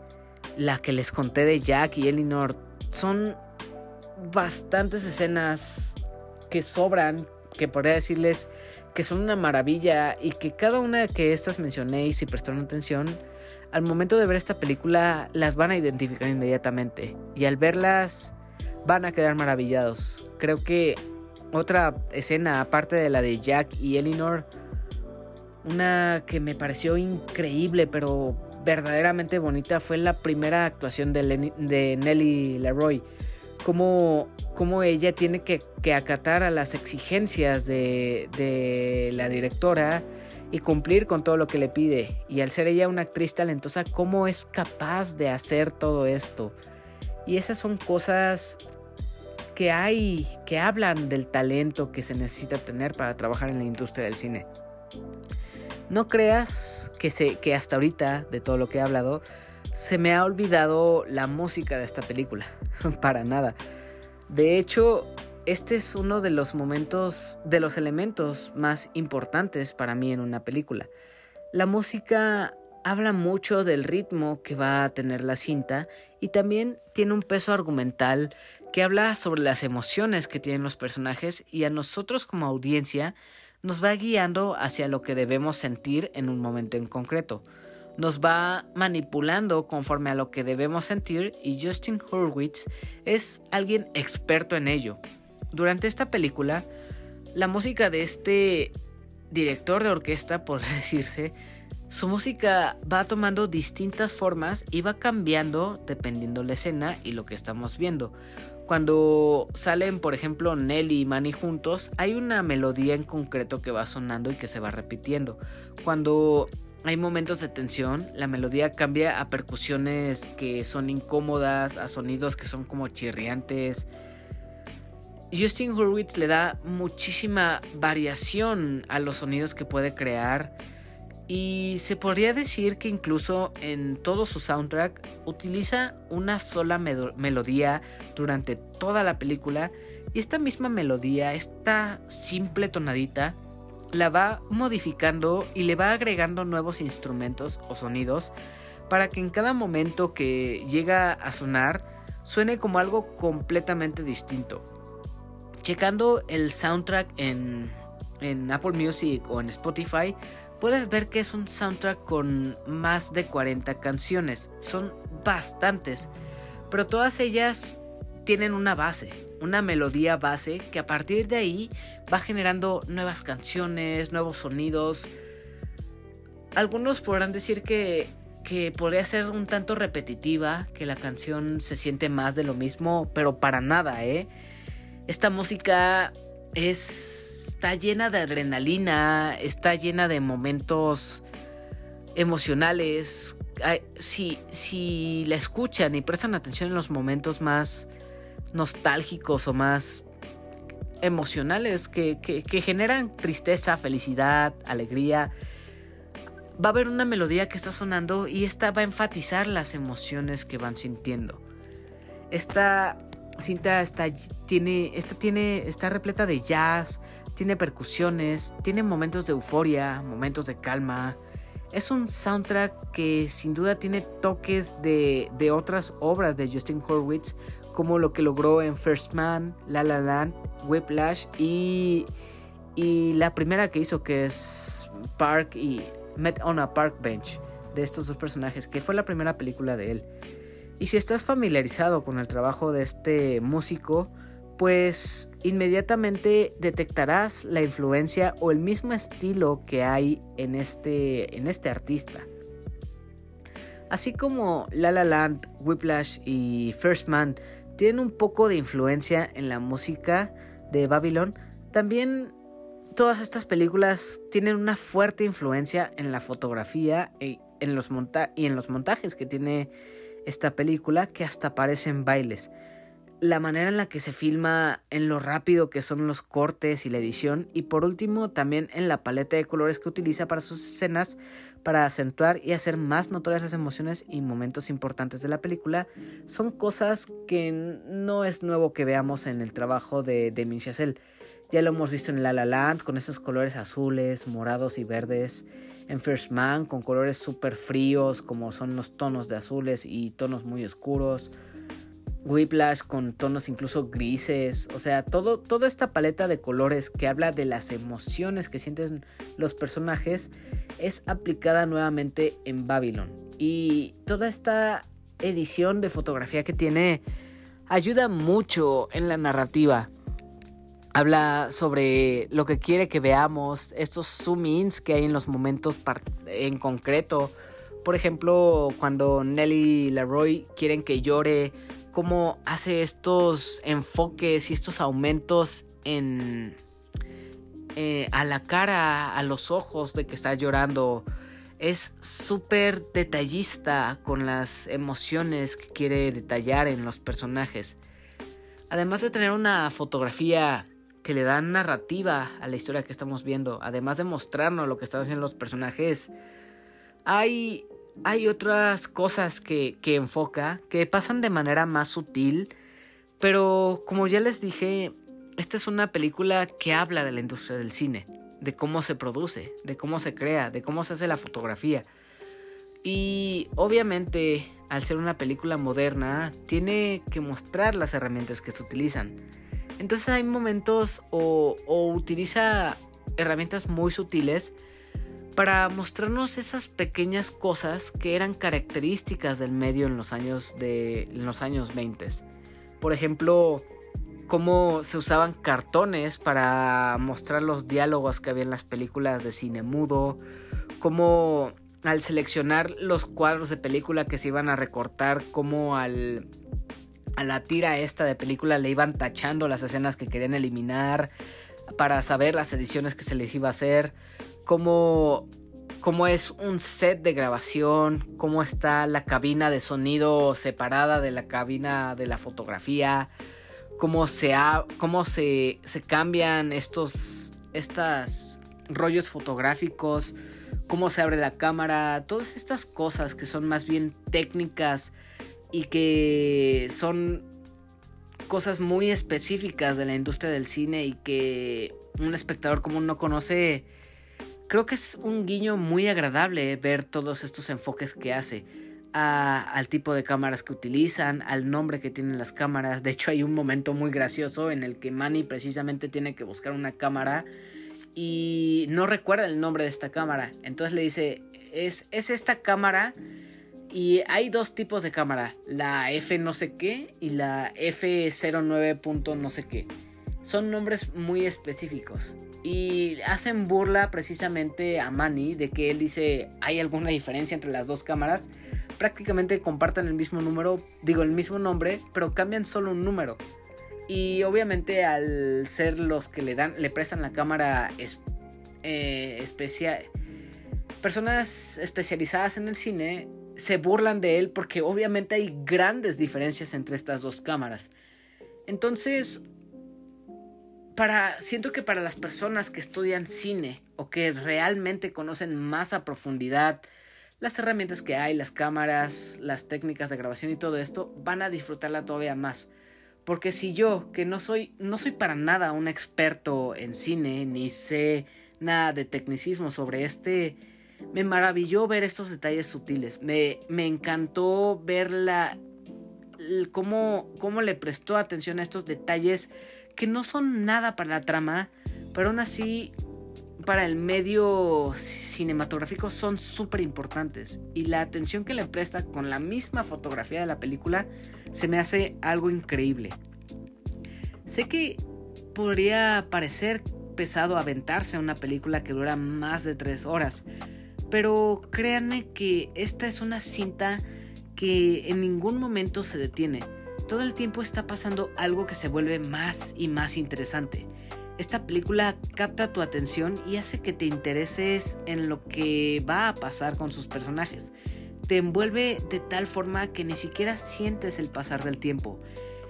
La que les conté de Jack y Elinor. Son bastantes escenas que sobran. Que podría decirles que son una maravilla. Y que cada una que estas mencioné y si prestaron atención al momento de ver esta película las van a identificar inmediatamente y al verlas van a quedar maravillados. Creo que otra escena aparte de la de Jack y Eleanor, una que me pareció increíble pero verdaderamente bonita fue la primera actuación de, de Nelly Leroy. Como ella tiene que, acatar a las exigencias de la directora y cumplir con todo lo que le pide. Y al ser ella una actriz talentosa, ¿cómo es capaz de hacer todo esto? Y esas son cosas que hay, que hablan del talento que se necesita tener para trabajar en la industria del cine. No creas que, se, que hasta ahorita, de todo lo que he hablado, se me ha olvidado la música de esta película. para nada. De hecho, este es uno de los momentos, de los elementos más importantes para mí en una película. La música habla mucho del ritmo que va a tener la cinta y también tiene un peso argumental que habla sobre las emociones que tienen los personajes y a nosotros como audiencia nos va guiando hacia lo que debemos sentir en un momento en concreto. Nos va manipulando conforme a lo que debemos sentir y Justin Hurwitz es alguien experto en ello. Durante esta película, la música de este director de orquesta, por decirse, su música va tomando distintas formas y va cambiando dependiendo la escena y lo que estamos viendo. Cuando salen, por ejemplo, Nelly y Manny juntos, hay una melodía en concreto que va sonando y que se va repitiendo. Cuando hay momentos de tensión, la melodía cambia a percusiones que son incómodas, a sonidos que son como chirriantes, Justin Hurwitz le da muchísima variación a los sonidos que puede crear y se podría decir que incluso en todo su soundtrack utiliza una sola melodía durante toda la película y esta misma melodía, esta simple tonadita, la va modificando y le va agregando nuevos instrumentos o sonidos para que en cada momento que llega a sonar suene como algo completamente distinto checando el soundtrack en, Apple Music o en Spotify, puedes ver que es un soundtrack con más de 40 canciones. Son bastantes, pero todas ellas tienen una base, una melodía base que a partir de ahí va generando nuevas canciones, nuevos sonidos. Algunos podrán decir que, que podría ser un tanto repetitiva, que la canción se siente más de lo mismo, pero para nada, ¿eh? Esta música es, está llena de adrenalina, está llena de momentos emocionales. Si, si la escuchan y prestan atención en los momentos más nostálgicos o más emocionales que, que, generan tristeza, felicidad, alegría, va a haber una melodía que está sonando y esta va a enfatizar las emociones que van sintiendo. Esta cinta está, tiene, tiene, está repleta de jazz, tiene percusiones, tiene momentos de euforia, momentos de calma. Es un soundtrack que sin duda tiene toques de, de otras obras de Justin Horwitz, como lo que logró en First Man, La La Land, Whiplash y, y la primera que hizo que es Park y Met on a Park Bench, de estos dos personajes, que fue la primera película de él. Y si estás familiarizado con el trabajo de este músico, pues inmediatamente detectarás la influencia o el mismo estilo que hay en este, en este artista. Así como La La Land, Whiplash y First Man tienen un poco de influencia en la música de Babylon, también todas estas películas tienen una fuerte influencia en la fotografía y en los, y en los montajes que tiene esta película que hasta aparecen bailes. La manera en la que se filma, en lo rápido que son los cortes y la edición, y por último también en la paleta de colores que utiliza para sus escenas para acentuar y hacer más notorias las emociones y momentos importantes de la película, son cosas que no es nuevo que veamos en el trabajo de Demi Chazelle. Ya lo hemos visto en La La Land con esos colores azules, morados y verdes en First Man con colores súper fríos como son los tonos de azules y tonos muy oscuros. Whiplash con tonos incluso grises, o sea, todo, toda esta paleta de colores que habla de las emociones que sienten los personajes es aplicada nuevamente en Babylon. Y toda esta edición de fotografía que tiene ayuda mucho en la narrativa habla sobre lo que quiere que veamos, estos zoom-ins que hay en los momentos en concreto. Por ejemplo, cuando Nelly y Leroy quieren que llore, cómo hace estos enfoques y estos aumentos en, eh, a la cara, a los ojos de que está llorando. Es súper detallista con las emociones que quiere detallar en los personajes. Además de tener una fotografía que le da narrativa a la historia que estamos viendo, además de mostrarnos lo que están haciendo los personajes, hay, hay otras cosas que, que enfoca que pasan de manera más sutil, pero como ya les dije, esta es una película que habla de la industria del cine, de cómo se produce, de cómo se crea, de cómo se hace la fotografía. Y obviamente, al ser una película moderna, tiene que mostrar las herramientas que se utilizan. Entonces hay momentos o, utiliza herramientas muy sutiles para mostrarnos esas pequeñas cosas que eran características del medio en los años de en los años 20. Por ejemplo, cómo se usaban cartones para mostrar los diálogos que había en las películas de cine mudo, cómo al seleccionar los cuadros de película que se iban a recortar, cómo al a la tira esta de película le iban tachando las escenas que querían eliminar para saber las ediciones que se les iba a hacer, cómo, cómo es un set de grabación, cómo está la cabina de sonido separada de la cabina de la fotografía, cómo se, cómo se, se cambian estos rollos fotográficos, cómo se abre la cámara, todas estas cosas que son más bien técnicas y que son cosas muy específicas de la industria del cine y que un espectador común no conoce. Creo que es un guiño muy agradable ver todos estos enfoques que hace al tipo de cámaras que utilizan, al nombre que tienen las cámaras. De hecho, hay un momento muy gracioso en el que Manny precisamente tiene que buscar una cámara y no recuerda el nombre de esta cámara. Entonces le dice, es, es esta cámara y hay dos tipos de cámara, la F no sé qué y la F09. no sé qué. Son nombres muy específicos y hacen burla precisamente a Manny de que él dice hay alguna diferencia entre las dos cámaras prácticamente comparten el mismo número, digo el mismo nombre, pero cambian solo un número. Y obviamente al ser los que le dan, le prestan la cámara eh, especial, personas especializadas en el cine se burlan de él porque obviamente hay grandes diferencias entre estas dos cámaras. Entonces, para siento que para las personas que estudian cine o que realmente conocen más a profundidad las herramientas que hay, las cámaras, las técnicas de grabación y todo esto, van a disfrutarla todavía más. Porque si yo, que no soy, no soy para nada un experto en cine, ni sé nada de tecnicismo sobre este, me maravilló ver estos detalles sutiles. Me, me encantó ver la, cómo, cómo le prestó atención a estos detalles que no son nada para la trama, pero aún así para el medio cinematográfico son súper importantes y la atención que le presta con la misma fotografía de la película se me hace algo increíble. Sé que podría parecer pesado aventarse a una película que dura más de 3 horas, pero créanme que esta es una cinta que en ningún momento se detiene. Todo el tiempo está pasando algo que se vuelve más y más interesante. Esta película capta tu atención y hace que te intereses en lo que va a pasar con sus personajes. Te envuelve de tal forma que ni siquiera sientes el pasar del tiempo.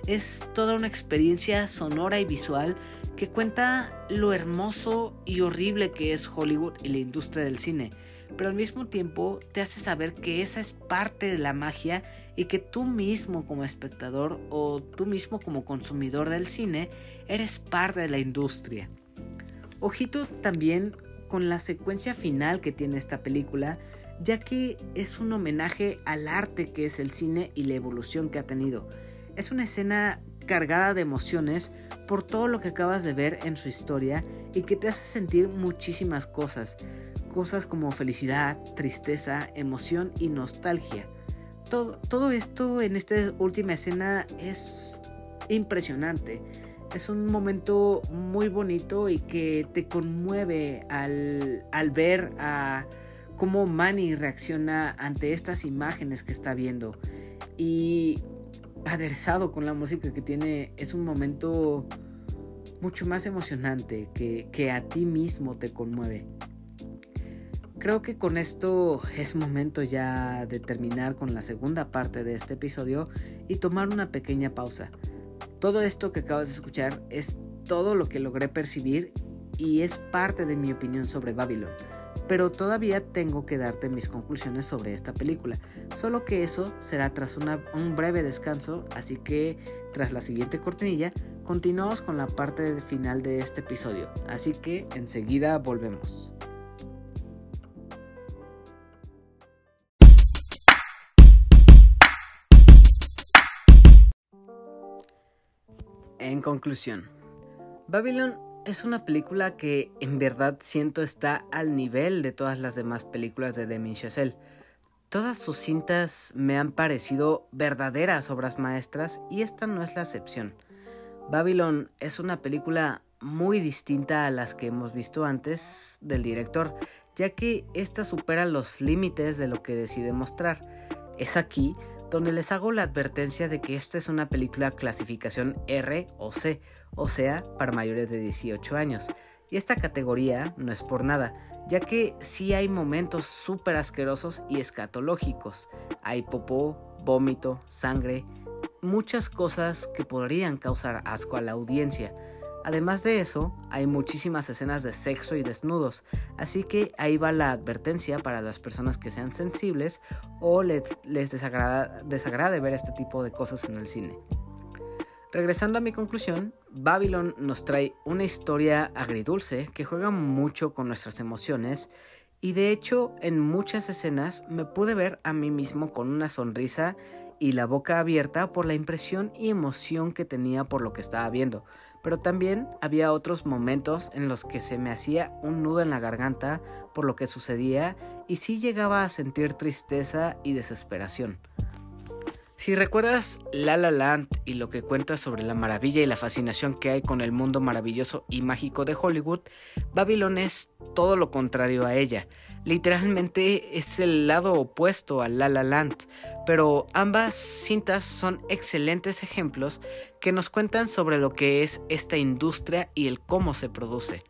Es toda una experiencia sonora y visual que cuenta lo hermoso y horrible que es Hollywood y la industria del cine, pero al mismo tiempo te hace saber que esa es parte de la magia y que tú mismo como espectador o tú mismo como consumidor del cine eres parte de la industria. Ojito también con la secuencia final que tiene esta película, ya que es un homenaje al arte que es el cine y la evolución que ha tenido. Es una escena cargada de emociones por todo lo que acabas de ver en su historia y que te hace sentir muchísimas cosas, cosas como felicidad, tristeza, emoción y nostalgia. Todo, todo esto en esta última escena es impresionante es un momento muy bonito y que te conmueve al, ver a cómo Manny reacciona ante estas imágenes que está viendo. Y aderezado con la música que tiene, es un momento mucho más emocionante, que, que a ti mismo te conmueve. Creo que con esto es momento ya de terminar con la segunda parte de este episodio y tomar una pequeña pausa. Todo esto que acabas de escuchar es todo lo que logré percibir y es parte de mi opinión sobre Babylon. Pero todavía tengo que darte mis conclusiones sobre esta película, solo que eso será tras un breve descanso, así que tras la siguiente cortinilla continuamos con la parte final de este episodio, así que enseguida volvemos. En conclusión, Babylon es una película que en verdad siento está al nivel de todas las demás películas de Demi Chazelle. Todas sus cintas me han parecido verdaderas obras maestras y esta no es la excepción. Babylon es una película muy distinta a las que hemos visto antes del director, ya que esta supera los límites de lo que decide mostrar. Es aquí donde les hago la advertencia de que esta es una película clasificación R o C, o sea, para mayores de 18 años. Y esta categoría no es por nada, ya que sí hay momentos súper asquerosos y escatológicos. Hay popó, vómito, sangre, muchas cosas que podrían causar asco a la audiencia. Además de eso, hay muchísimas escenas de sexo y desnudos, así que ahí va la advertencia para las personas que sean sensibles o les, desagrada, desagrade ver este tipo de cosas en el cine. Regresando a mi conclusión, Babylon nos trae una historia agridulce que juega mucho con nuestras emociones y de hecho en muchas escenas me pude ver a mí mismo con una sonrisa y la boca abierta por la impresión y emoción que tenía por lo que estaba viendo, pero también había otros momentos en los que se me hacía un nudo en la garganta por lo que sucedía y sí llegaba a sentir tristeza y desesperación. Si recuerdas La La Land y lo que cuenta sobre la maravilla y la fascinación que hay con el mundo maravilloso y mágico de Hollywood, Babylon es todo lo contrario a ella. Literalmente es el lado opuesto a La La Land, pero ambas cintas son excelentes ejemplos que nos cuentan sobre lo que es esta industria y el cómo se produce.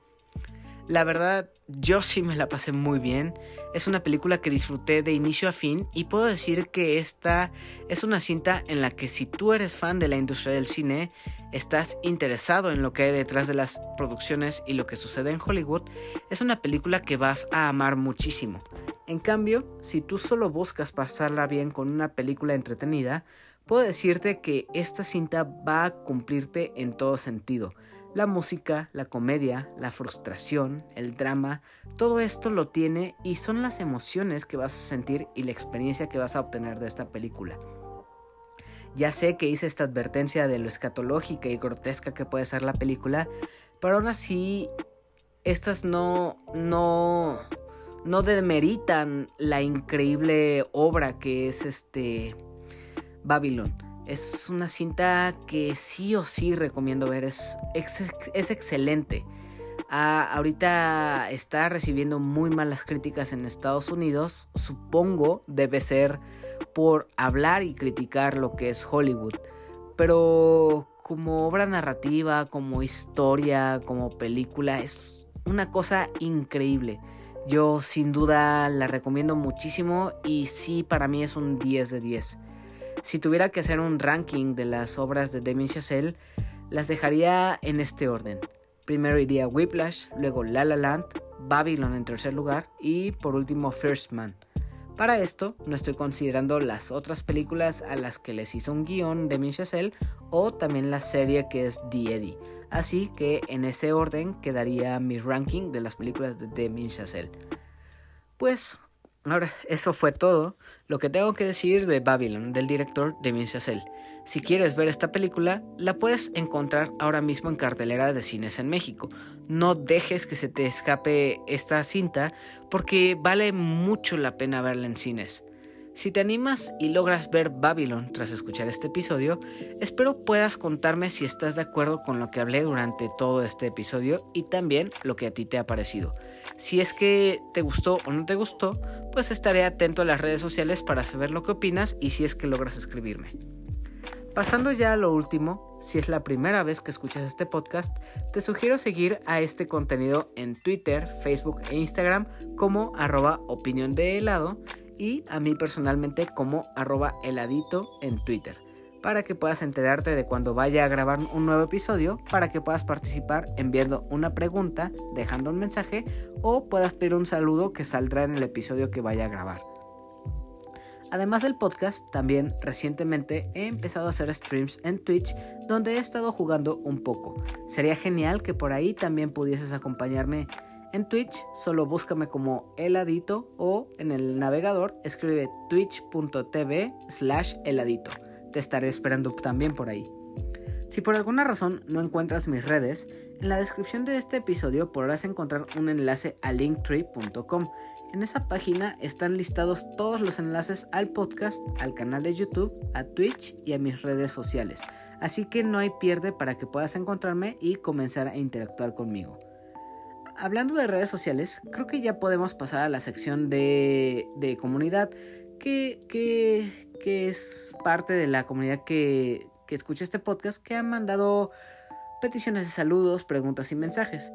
La verdad, yo sí me la pasé muy bien. Es una película que disfruté de inicio a fin y puedo decir que esta es una cinta en la que si tú eres fan de la industria del cine, estás interesado en lo que hay detrás de las producciones y lo que sucede en Hollywood, es una película que vas a amar muchísimo. En cambio, si tú solo buscas pasarla bien con una película entretenida, puedo decirte que esta cinta va a cumplirte en todo sentido la música, la comedia, la frustración, el drama, todo esto lo tiene y son las emociones que vas a sentir y la experiencia que vas a obtener de esta película. Ya sé que hice esta advertencia de lo escatológica y grotesca que puede ser la película, pero aún así estas no no no demeritan la increíble obra que es este Babylon. Es una cinta que sí o sí recomiendo ver, es, es, excelente. Ah, ahorita está recibiendo muy malas críticas en Estados Unidos, supongo debe ser por hablar y criticar lo que es Hollywood, pero como obra narrativa, como historia, como película, es una cosa increíble. Yo sin duda la recomiendo muchísimo y sí para mí es un 10 de 10. Si tuviera que hacer un ranking de las obras de Damien Chazelle, las dejaría en este orden. Primero iría Whiplash, luego La La Land, Babylon en tercer lugar y por último First Man. Para esto no estoy considerando las otras películas a las que les hizo un guion Damien Chazelle o también la serie que es The Eddie. Así que en ese orden quedaría mi ranking de las películas de Damien Chazelle. Pues Ahora, eso fue todo lo que tengo que decir de Babylon, del director Damien Chazelle. Si quieres ver esta película, la puedes encontrar ahora mismo en cartelera de cines en México. No dejes que se te escape esta cinta porque vale mucho la pena verla en cines. Si te animas y logras ver Babylon tras escuchar este episodio, espero puedas contarme si estás de acuerdo con lo que hablé durante todo este episodio y también lo que a ti te ha parecido. Si es que te gustó o no te gustó, pues estaré atento a las redes sociales para saber lo que opinas y si es que logras escribirme. Pasando ya a lo último, si es la primera vez que escuchas este podcast, te sugiero seguir a este contenido en Twitter, Facebook e Instagram como arroba opinión de helado y a mí personalmente como arroba heladito en Twitter para que puedas enterarte de cuando vaya a grabar un nuevo episodio, para que puedas participar enviando una pregunta, dejando un mensaje o puedas pedir un saludo que saldrá en el episodio que vaya a grabar. Además del podcast, también recientemente he empezado a hacer streams en Twitch donde he estado jugando un poco. Sería genial que por ahí también pudieses acompañarme en Twitch, solo búscame como heladito o en el navegador escribe twitch.tv slash heladito te estaré esperando también por ahí. Si por alguna razón no encuentras mis redes, en la descripción de este episodio podrás encontrar un enlace a linktree.com. En esa página están listados todos los enlaces al podcast, al canal de YouTube, a Twitch y a mis redes sociales. Así que no hay pierde para que puedas encontrarme y comenzar a interactuar conmigo. Hablando de redes sociales, creo que ya podemos pasar a la sección de, comunidad que, es parte de la comunidad que, escucha este podcast, que han mandado peticiones de saludos, preguntas y mensajes.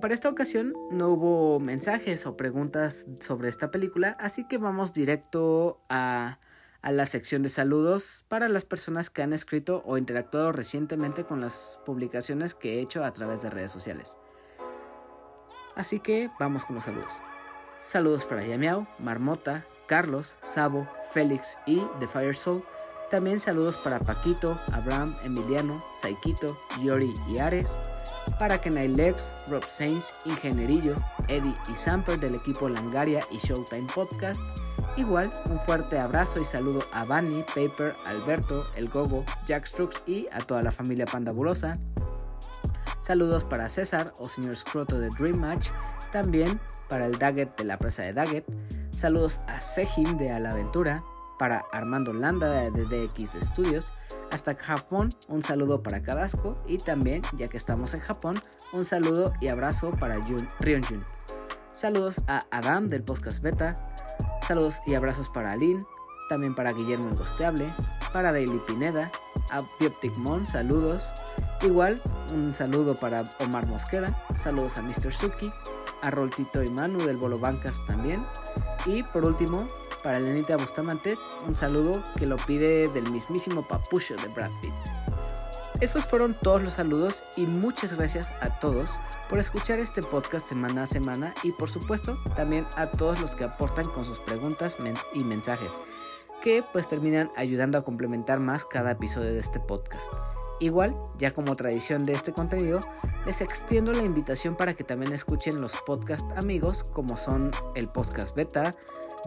Para esta ocasión no hubo mensajes o preguntas sobre esta película, así que vamos directo a, a, la sección de saludos para las personas que han escrito o interactuado recientemente con las publicaciones que he hecho a través de redes sociales. Así que vamos con los saludos. Saludos para Yamiao, Marmota, Carlos, Sabo, Félix y The Fire Soul. También saludos para Paquito, Abraham, Emiliano, Saikito, Yori y Ares. Para Kenai Lex, Rob Sainz, Ingenierillo, Eddie y Samper del equipo Langaria y Showtime Podcast. Igual, un fuerte abrazo y saludo a Bunny, Paper, Alberto, El Gogo, Jack Strux y a toda la familia pandabulosa. Saludos para César o señor Scroto de Dream Match, también para el Daggett de la presa de Daggett. Saludos a Sejim de Alaventura, para Armando Landa de DX Studios. Hasta Japón, un saludo para Cadasco y también, ya que estamos en Japón, un saludo y abrazo para Jun, Ryonjun. Saludos a Adam del podcast Beta. Saludos y abrazos para Aline, también para Guillermo Engosteable, para Daily Pineda, a Bioptic Mon, saludos. Igual, un saludo para Omar Mosquera, saludos a Mr. Suki, a Roltito y Manu del Bolo Bancas también. Y por último, para Lenita Bustamante, un saludo que lo pide del mismísimo papucho de Brad Pitt. Esos fueron todos los saludos y muchas gracias a todos por escuchar este podcast semana a semana y por supuesto también a todos los que aportan con sus preguntas y mensajes que pues terminan ayudando a complementar más cada episodio de este podcast. Igual, ya como tradición de este contenido, les extiendo la invitación para que también escuchen los podcast amigos como son el podcast beta,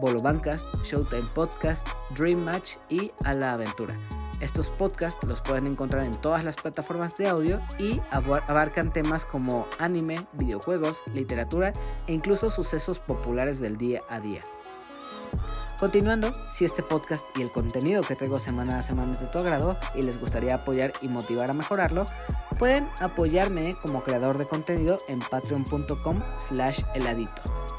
Bolo Bancast, Showtime Podcast, Dream Match y A la Aventura. Estos podcasts los pueden encontrar en todas las plataformas de audio y abarcan temas como anime, videojuegos, literatura e incluso sucesos populares del día a día. Continuando, si este podcast y el contenido que traigo semana a semana es de tu agrado y les gustaría apoyar y motivar a mejorarlo, pueden apoyarme como creador de contenido en patreon.com slash heladito.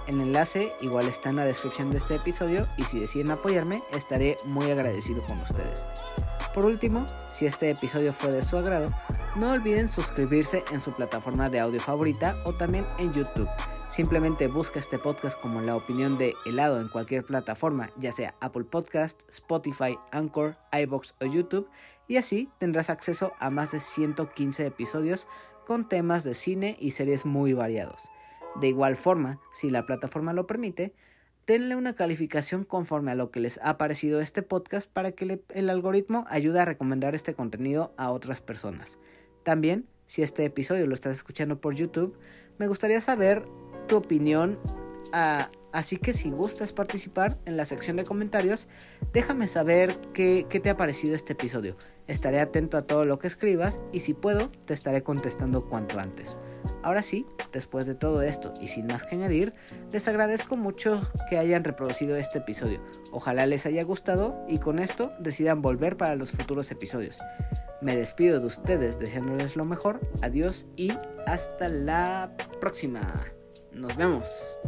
El enlace igual está en la descripción de este episodio y si deciden apoyarme estaré muy agradecido con ustedes. Por último, si este episodio fue de su agrado, no olviden suscribirse en su plataforma de audio favorita o también en YouTube Simplemente busca este podcast como la opinión de helado en cualquier plataforma, ya sea Apple Podcast, Spotify, Anchor, iBox o YouTube, y así tendrás acceso a más de 115 episodios con temas de cine y series muy variados. De igual forma, si la plataforma lo permite, denle una calificación conforme a lo que les ha parecido este podcast para que el algoritmo ayude a recomendar este contenido a otras personas. También, si este episodio lo estás escuchando por YouTube, me gustaría saber tu opinión. Ah, así que si gustas participar en la sección de comentarios, déjame saber qué, qué, te ha parecido este episodio. Estaré atento a todo lo que escribas y si puedo, te estaré contestando cuanto antes. Ahora sí, después de todo esto y sin más que añadir, les agradezco mucho que hayan reproducido este episodio. Ojalá les haya gustado y con esto decidan volver para los futuros episodios. Me despido de ustedes deseándoles lo mejor. Adiós y hasta la próxima. Nos vemos.